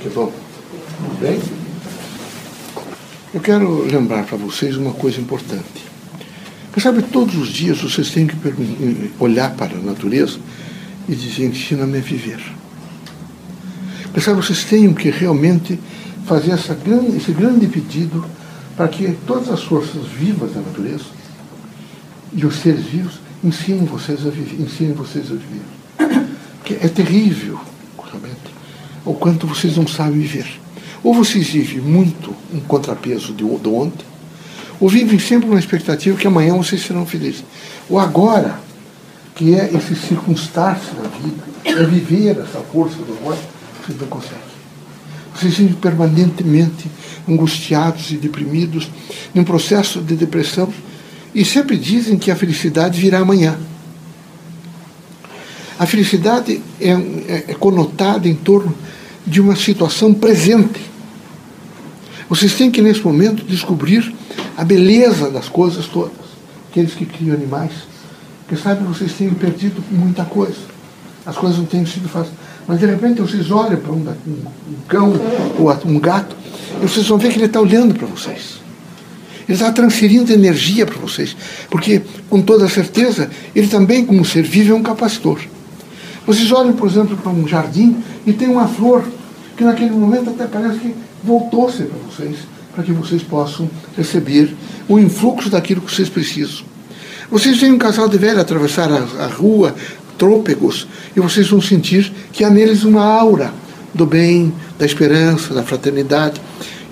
que vamos. Bem? Eu quero lembrar para vocês uma coisa importante. Porque sabe, todos os dias vocês têm que olhar para a natureza e dizer, ensina-me a viver. Porque sabe, vocês têm que realmente fazer essa grande, esse grande pedido para que todas as forças vivas da natureza e os seres vivos ensinem vocês a viver. Ensinem vocês a viver. Porque é terrível, realmente, o quanto vocês não sabem viver. Ou vocês vivem muito um contrapeso de, ontem, ou vivem sempre uma expectativa que amanhã vocês serão felizes. Ou agora, que é esse circunstância da vida, é viver essa força do agora, vocês não conseguem. Vocês vivem permanentemente angustiados e deprimidos, num processo de depressão, e sempre dizem que a felicidade virá amanhã. A felicidade é, é, é conotada em torno de uma situação presente. Vocês têm que, nesse momento, descobrir a beleza das coisas todas. Aqueles que criam animais, porque sabem que vocês têm perdido muita coisa. As coisas não têm sido fáceis. Mas de repente vocês olham para um, um cão ou um gato e vocês vão ver que ele está olhando para vocês. Ele está transferindo energia para vocês. Porque, com toda certeza, ele também, como ser vivo, é um capacitor. Vocês olham, por exemplo, para um jardim e tem uma flor que naquele momento até parece que voltou-se para vocês, para que vocês possam receber o influxo daquilo que vocês precisam. Vocês veem um casal de velho atravessar a, a rua, trôpegos, e vocês vão sentir que há neles uma aura do bem, da esperança, da fraternidade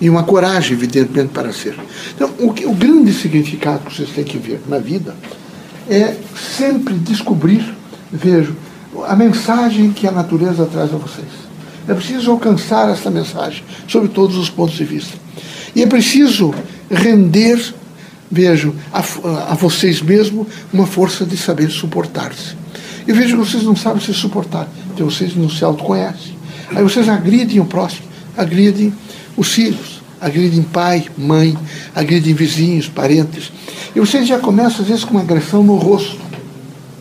e uma coragem, evidentemente, para ser. Então, o, que, o grande significado que vocês têm que ver na vida é sempre descobrir, vejo, a mensagem que a natureza traz a vocês. É preciso alcançar essa mensagem, sob todos os pontos de vista. E é preciso render, vejo, a, a vocês mesmos uma força de saber suportar-se. E vejo que vocês não sabem se suportar, então vocês não se autoconhecem. Aí vocês agridem o próximo, agridem os filhos, agridem pai, mãe, agridem vizinhos, parentes. E vocês já começam, às vezes, com uma agressão no rosto.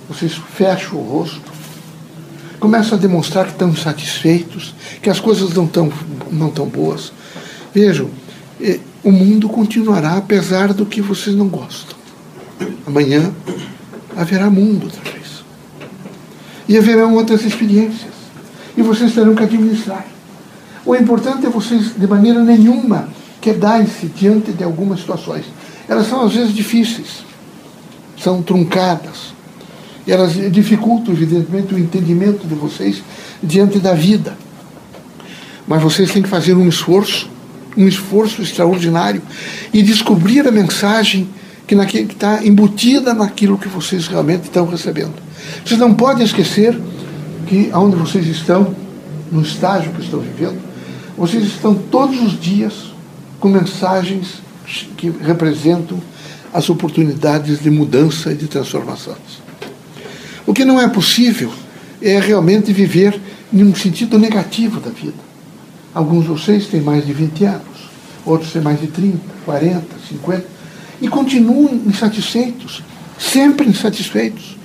Vocês fecham o rosto, começam a demonstrar que estão insatisfeitos, que as coisas não estão não tão boas. Vejam, eh, o mundo continuará apesar do que vocês não gostam. Amanhã haverá mundo outra vez. E haverão outras experiências. E vocês terão que administrar. O importante é vocês, de maneira nenhuma, quedarem-se diante de algumas situações. Elas são às vezes difíceis, são truncadas, elas dificultam, evidentemente, o entendimento de vocês diante da vida. Mas vocês têm que fazer um esforço, um esforço extraordinário, e descobrir a mensagem que está embutida naquilo que vocês realmente estão recebendo. Vocês não podem esquecer que onde vocês estão, no estágio que estão vivendo, vocês estão todos os dias com mensagens que representam as oportunidades de mudança e de transformações. O que não é possível é realmente viver num sentido negativo da vida. Alguns de vocês têm mais de 20 anos, outros têm mais de 30, 40, 50, e continuam insatisfeitos, sempre insatisfeitos.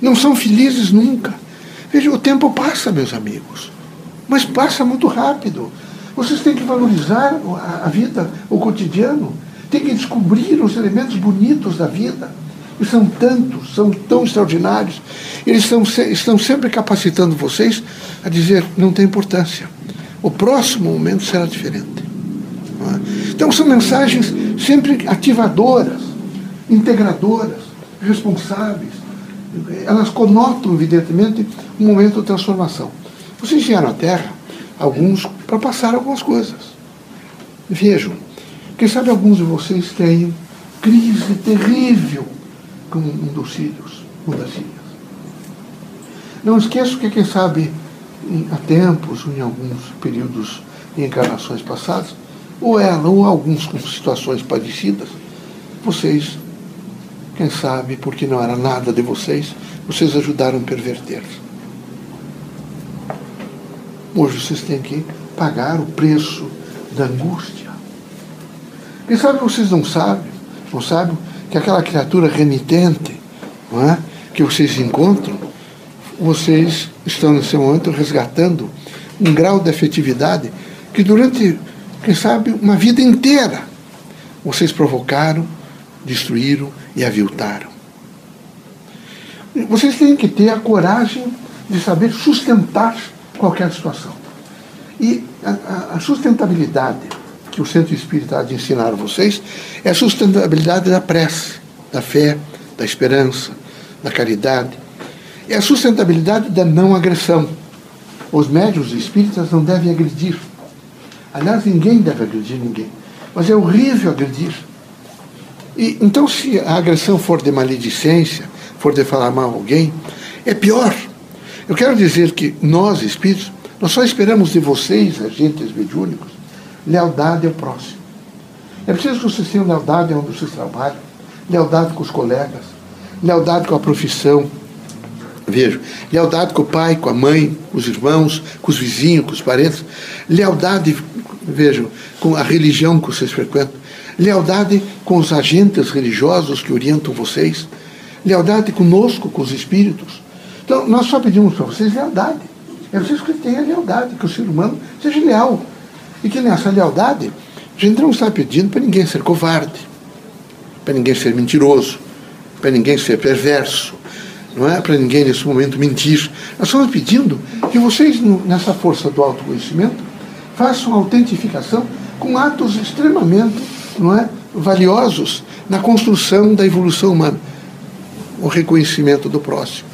Não são felizes nunca. Veja, o tempo passa, meus amigos, mas passa muito rápido. Vocês têm que valorizar a vida, o cotidiano, têm que descobrir os elementos bonitos da vida. E são tantos, são tão extraordinários. Eles estão, estão sempre capacitando vocês a dizer: não tem importância. O próximo momento será diferente. É? Então, são mensagens sempre ativadoras, integradoras, responsáveis. Elas conotam, evidentemente, um momento de transformação. Vocês vieram à Terra alguns para passar algumas coisas. Vejam, quem sabe alguns de vocês têm crise terrível com um dos filhos, uma das filhas. Não esqueço que, quem sabe, há tempos, em alguns períodos de encarnações passadas, ou ela, ou alguns com situações parecidas, vocês, quem sabe, porque não era nada de vocês, vocês ajudaram a perverter. Hoje vocês têm que pagar o preço da angústia. Quem sabe vocês não sabem, não sabem que aquela criatura renitente é, que vocês encontram, vocês estão nesse momento resgatando um grau de afetividade que durante, quem sabe, uma vida inteira vocês provocaram, destruíram e aviltaram. Vocês têm que ter a coragem de saber sustentar qualquer situação. E a, a sustentabilidade que o Centro Espírita há de ensinar a vocês é a sustentabilidade da prece, da fé, da esperança, da caridade. É a sustentabilidade da não agressão. Os médios espíritas não devem agredir. Aliás, ninguém deve agredir ninguém. Mas é horrível agredir. E, então, se a agressão for de maledicência, for de falar mal a alguém, é pior. Eu quero dizer que nós, espíritos, nós só esperamos de vocês, agentes mediúnicos, lealdade ao próximo. É preciso que vocês tenham lealdade onde vocês trabalham, lealdade com os colegas, lealdade com a profissão. Vejo, lealdade com o pai, com a mãe, com os irmãos, com os vizinhos, com os parentes. Lealdade, vejam, com a religião que vocês frequentam. Lealdade com os agentes religiosos que orientam vocês. Lealdade conosco, com os espíritos. Então, nós só pedimos para vocês lealdade. É preciso que tenha lealdade, que o ser humano seja leal. E que nessa lealdade, a gente não está pedindo para ninguém ser covarde, para ninguém ser mentiroso, para ninguém ser perverso, não é para ninguém nesse momento mentir. Nós estamos pedindo que vocês, nessa força do autoconhecimento, façam autentificação com atos extremamente não é, valiosos na construção da evolução humana. O reconhecimento do próximo.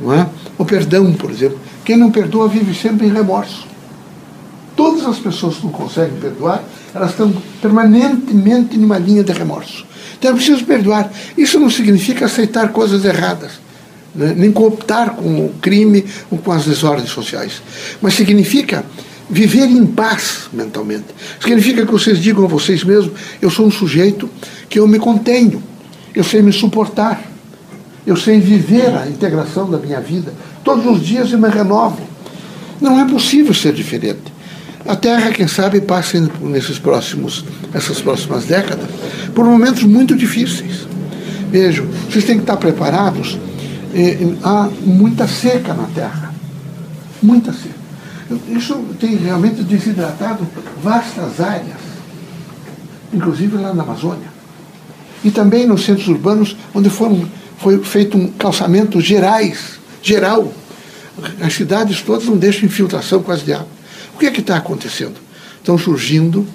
Não é? O perdão, por exemplo. Quem não perdoa vive sempre em remorso. As pessoas que não conseguem perdoar, elas estão permanentemente numa linha de remorso. Então é preciso perdoar. Isso não significa aceitar coisas erradas, né? nem cooptar com o crime ou com as desordens sociais. Mas significa viver em paz mentalmente. Significa que vocês digam a vocês mesmos: eu sou um sujeito que eu me contenho, eu sei me suportar, eu sei viver a integração da minha vida. Todos os dias eu me renovo. Não é possível ser diferente. A Terra, quem sabe, passa nesses próximos, essas próximas décadas por momentos muito difíceis. Vejam, vocês têm que estar preparados. Há muita seca na Terra. Muita seca. Isso tem realmente desidratado vastas áreas, inclusive lá na Amazônia. E também nos centros urbanos, onde foram, foi feito um calçamento gerais, geral. As cidades todas não deixam infiltração quase de água. O que é que está acontecendo? Estão surgindo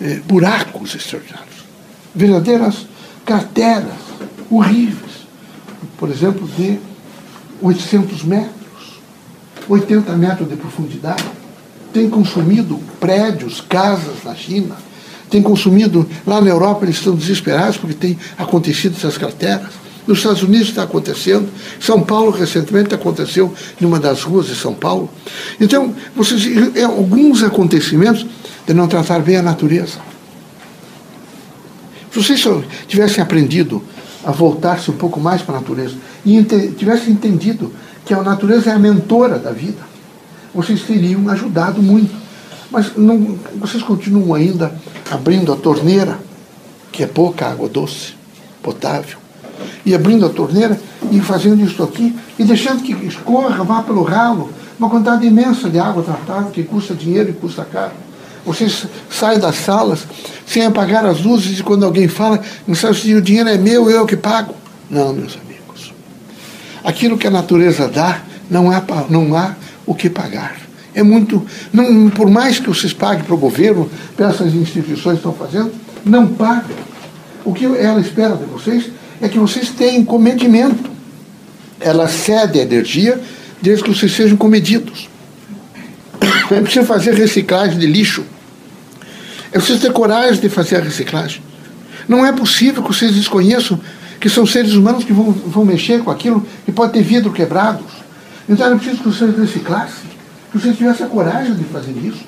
eh, buracos extraordinários, verdadeiras carteras horríveis, por exemplo, de 800 metros, 80 metros de profundidade. Tem consumido prédios, casas na China, tem consumido, lá na Europa eles estão desesperados porque tem acontecido essas carteras. Nos Estados Unidos está acontecendo. São Paulo, recentemente, aconteceu em uma das ruas de São Paulo. Então, vocês, é, alguns acontecimentos de não tratar bem a natureza. Se vocês tivessem aprendido a voltar-se um pouco mais para a natureza e tivessem entendido que a natureza é a mentora da vida, vocês teriam ajudado muito. Mas não, vocês continuam ainda abrindo a torneira, que é pouca água doce, potável, e abrindo a torneira e fazendo isso aqui e deixando que escorra, vá pelo ralo, uma quantidade imensa de água tratada que custa dinheiro e custa caro. Vocês saem das salas sem apagar as luzes e quando alguém fala, não se o dinheiro é meu, eu que pago. Não, meus amigos. Aquilo que a natureza dá, não há, não há o que pagar. É muito. Não, por mais que vocês paguem para o governo, essas instituições estão fazendo, não pagam. O que ela espera de vocês é que vocês tenham comedimento. Ela cede a energia desde que vocês sejam comedidos. É preciso fazer reciclagem de lixo. É preciso ter coragem de fazer a reciclagem. Não é possível que vocês desconheçam que são seres humanos que vão, vão mexer com aquilo e pode ter vidro quebrados. Então era preciso que vocês reciclassem, que vocês tivessem a coragem de fazer isso.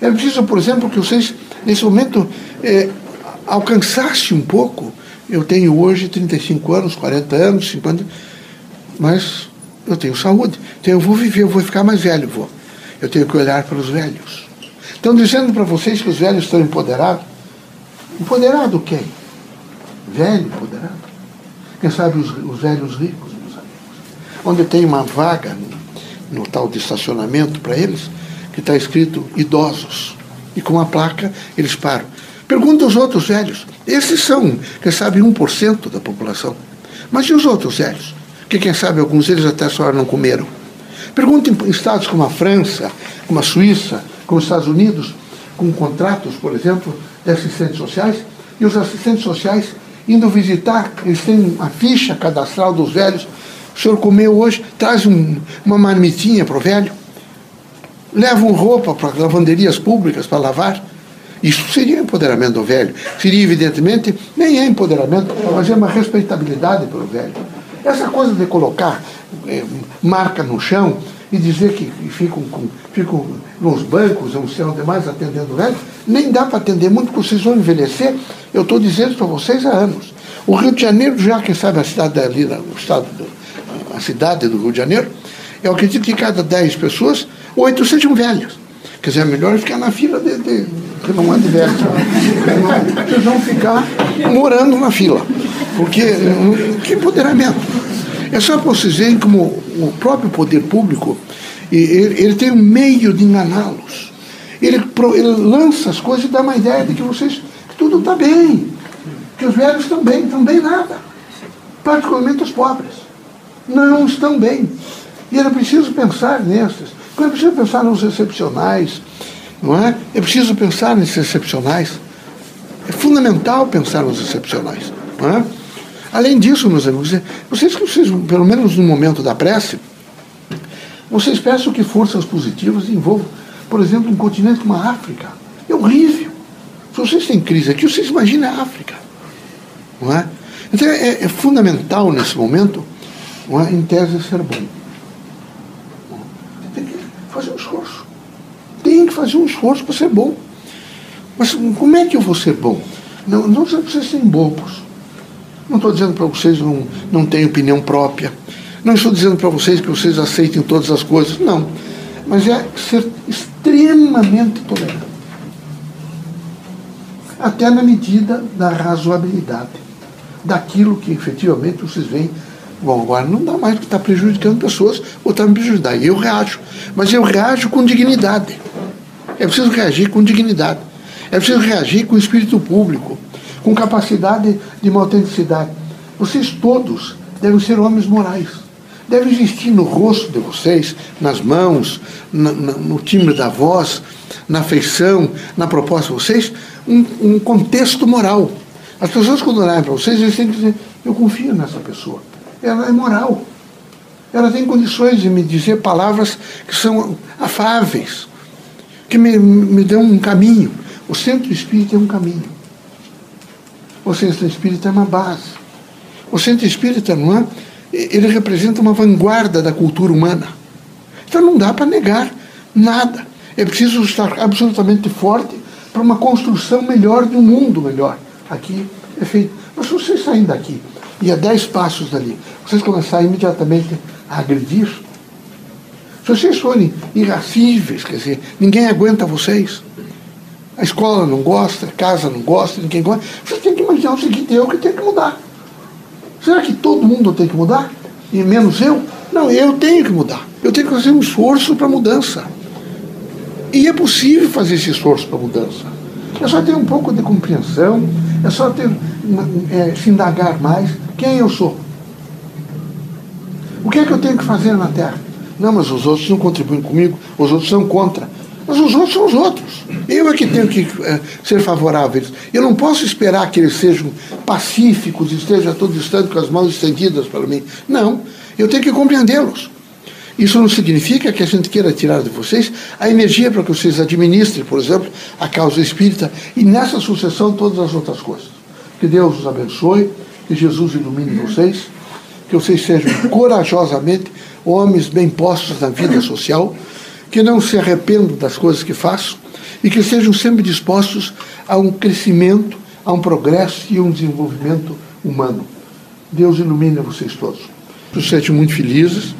Era preciso, por exemplo, que vocês, nesse momento, é, alcançassem um pouco eu tenho hoje 35 anos, 40 anos, 50, mas eu tenho saúde. Então eu vou viver, eu vou ficar mais velho, vou. Eu tenho que olhar para os velhos. Estão dizendo para vocês que os velhos estão empoderados. Empoderado quem? Velho empoderado. Quem sabe os, os velhos ricos, meus amigos. Onde tem uma vaga no, no tal de estacionamento para eles, que está escrito idosos. E com a placa eles param. Pergunta aos outros velhos. Esses são, quem sabe, 1% da população. Mas e os outros velhos? Que quem sabe alguns deles até hora não comeram. Pergunta em estados como a França, como a Suíça, como os Estados Unidos, com contratos, por exemplo, de assistentes sociais, e os assistentes sociais indo visitar, eles têm uma ficha cadastral dos velhos. O senhor comeu hoje, traz um, uma marmitinha para o velho, levam roupa para lavanderias públicas para lavar. Isso seria empoderamento do velho. Seria, evidentemente, nem é empoderamento, mas é uma respeitabilidade pelo velho. Essa coisa de colocar é, marca no chão e dizer que ficam, com, ficam nos bancos, não sei onde mais, atendendo velho, nem dá para atender muito, porque vocês vão envelhecer. Eu estou dizendo para vocês há anos. O Rio de Janeiro, já quem sabe a cidade ali, o estado do, a cidade do Rio de Janeiro, eu acredito que cada 10 pessoas, oito sejam velhas. Quer dizer, é melhor ficar na fila de, de que não é de velhos. Vocês vão ficar morando na fila. Porque que empoderamento. É só para vocês verem como o próprio poder público ele, ele tem um meio de enganá-los. Ele, ele lança as coisas e dá uma ideia de que vocês que tudo está bem, que os velhos estão bem, estão bem nada. Particularmente os pobres. Não estão bem. E era preciso pensar nesses. É preciso pensar nos excepcionais, não é? É preciso pensar nesses excepcionais. É fundamental pensar nos excepcionais, não é? Além disso, meus amigos, vocês que vocês, pelo menos no momento da prece, vocês peçam que forças positivas envolvam, por exemplo, um continente como a África. É horrível. Se vocês têm crise aqui, vocês imaginem a África. Não é? Então é, é fundamental nesse momento, não é, em tese, ser bom. Tem que fazer um esforço. Que fazer um esforço para ser bom. Mas como é que eu vou ser bom? Não, não vocês serem bobos. Não estou dizendo para vocês não, não têm opinião própria. Não estou dizendo para vocês que vocês aceitem todas as coisas. Não. Mas é ser extremamente tolerante. Até na medida da razoabilidade. Daquilo que efetivamente vocês veem. Bom, agora não dá mais porque está prejudicando pessoas ou está me prejudicando. E eu reajo. Mas eu reajo com dignidade. É preciso reagir com dignidade. É preciso reagir com espírito público com capacidade de uma autenticidade. Vocês todos devem ser homens morais. Deve existir no rosto de vocês, nas mãos, na, no timbre da voz, na feição, na proposta de vocês, um, um contexto moral. As pessoas, quando olharem para vocês, eles têm que dizer: Eu confio nessa pessoa. Ela é moral. Ela tem condições de me dizer palavras que são afáveis, que me, me dão um caminho. O centro espírita é um caminho. O centro espírita é uma base. O centro espírita, não é? Ele representa uma vanguarda da cultura humana. Então não dá para negar nada. É preciso estar absolutamente forte para uma construção melhor de um mundo melhor. Aqui é feito. Mas se vocês saem daqui e a dez passos dali, vocês começarem imediatamente a agredir, vocês forem irracíveis, quer dizer, ninguém aguenta vocês, a escola não gosta, a casa não gosta, ninguém gosta. Você tem que imaginar o seguinte, eu que tenho que mudar. Será que todo mundo tem que mudar? E menos eu? Não, eu tenho que mudar. Eu tenho que fazer um esforço para mudança. E é possível fazer esse esforço para mudança. É só ter um pouco de compreensão, é só ter, é, se indagar mais quem eu sou. O que é que eu tenho que fazer na Terra? Não, mas os outros não contribuem comigo, os outros são contra. Mas os outros são os outros. Eu é que tenho que é, ser favorável. Eu não posso esperar que eles sejam pacíficos, estejam a todo instante com as mãos estendidas para mim. Não. Eu tenho que compreendê-los. Isso não significa que a gente queira tirar de vocês a energia para que vocês administrem, por exemplo, a causa espírita e nessa sucessão todas as outras coisas. Que Deus os abençoe, que Jesus ilumine vocês, que vocês sejam corajosamente homens bem postos na vida social que não se arrependam das coisas que façam e que sejam sempre dispostos a um crescimento, a um progresso e um desenvolvimento humano. Deus ilumine vocês todos. Que sejam muito felizes,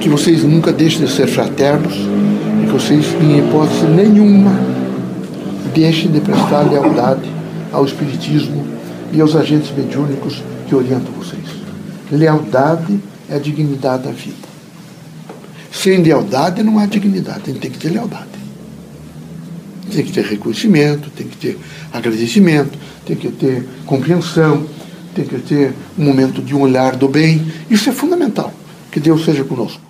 que vocês nunca deixem de ser fraternos e que vocês, em hipótese nenhuma, deixem de prestar lealdade ao Espiritismo e aos agentes mediúnicos que orientam vocês. Lealdade é a dignidade da vida. Sem lealdade não há dignidade, a gente tem que ter lealdade. Tem que ter reconhecimento, tem que ter agradecimento, tem que ter compreensão, tem que ter um momento de um olhar do bem. Isso é fundamental. Que Deus seja conosco.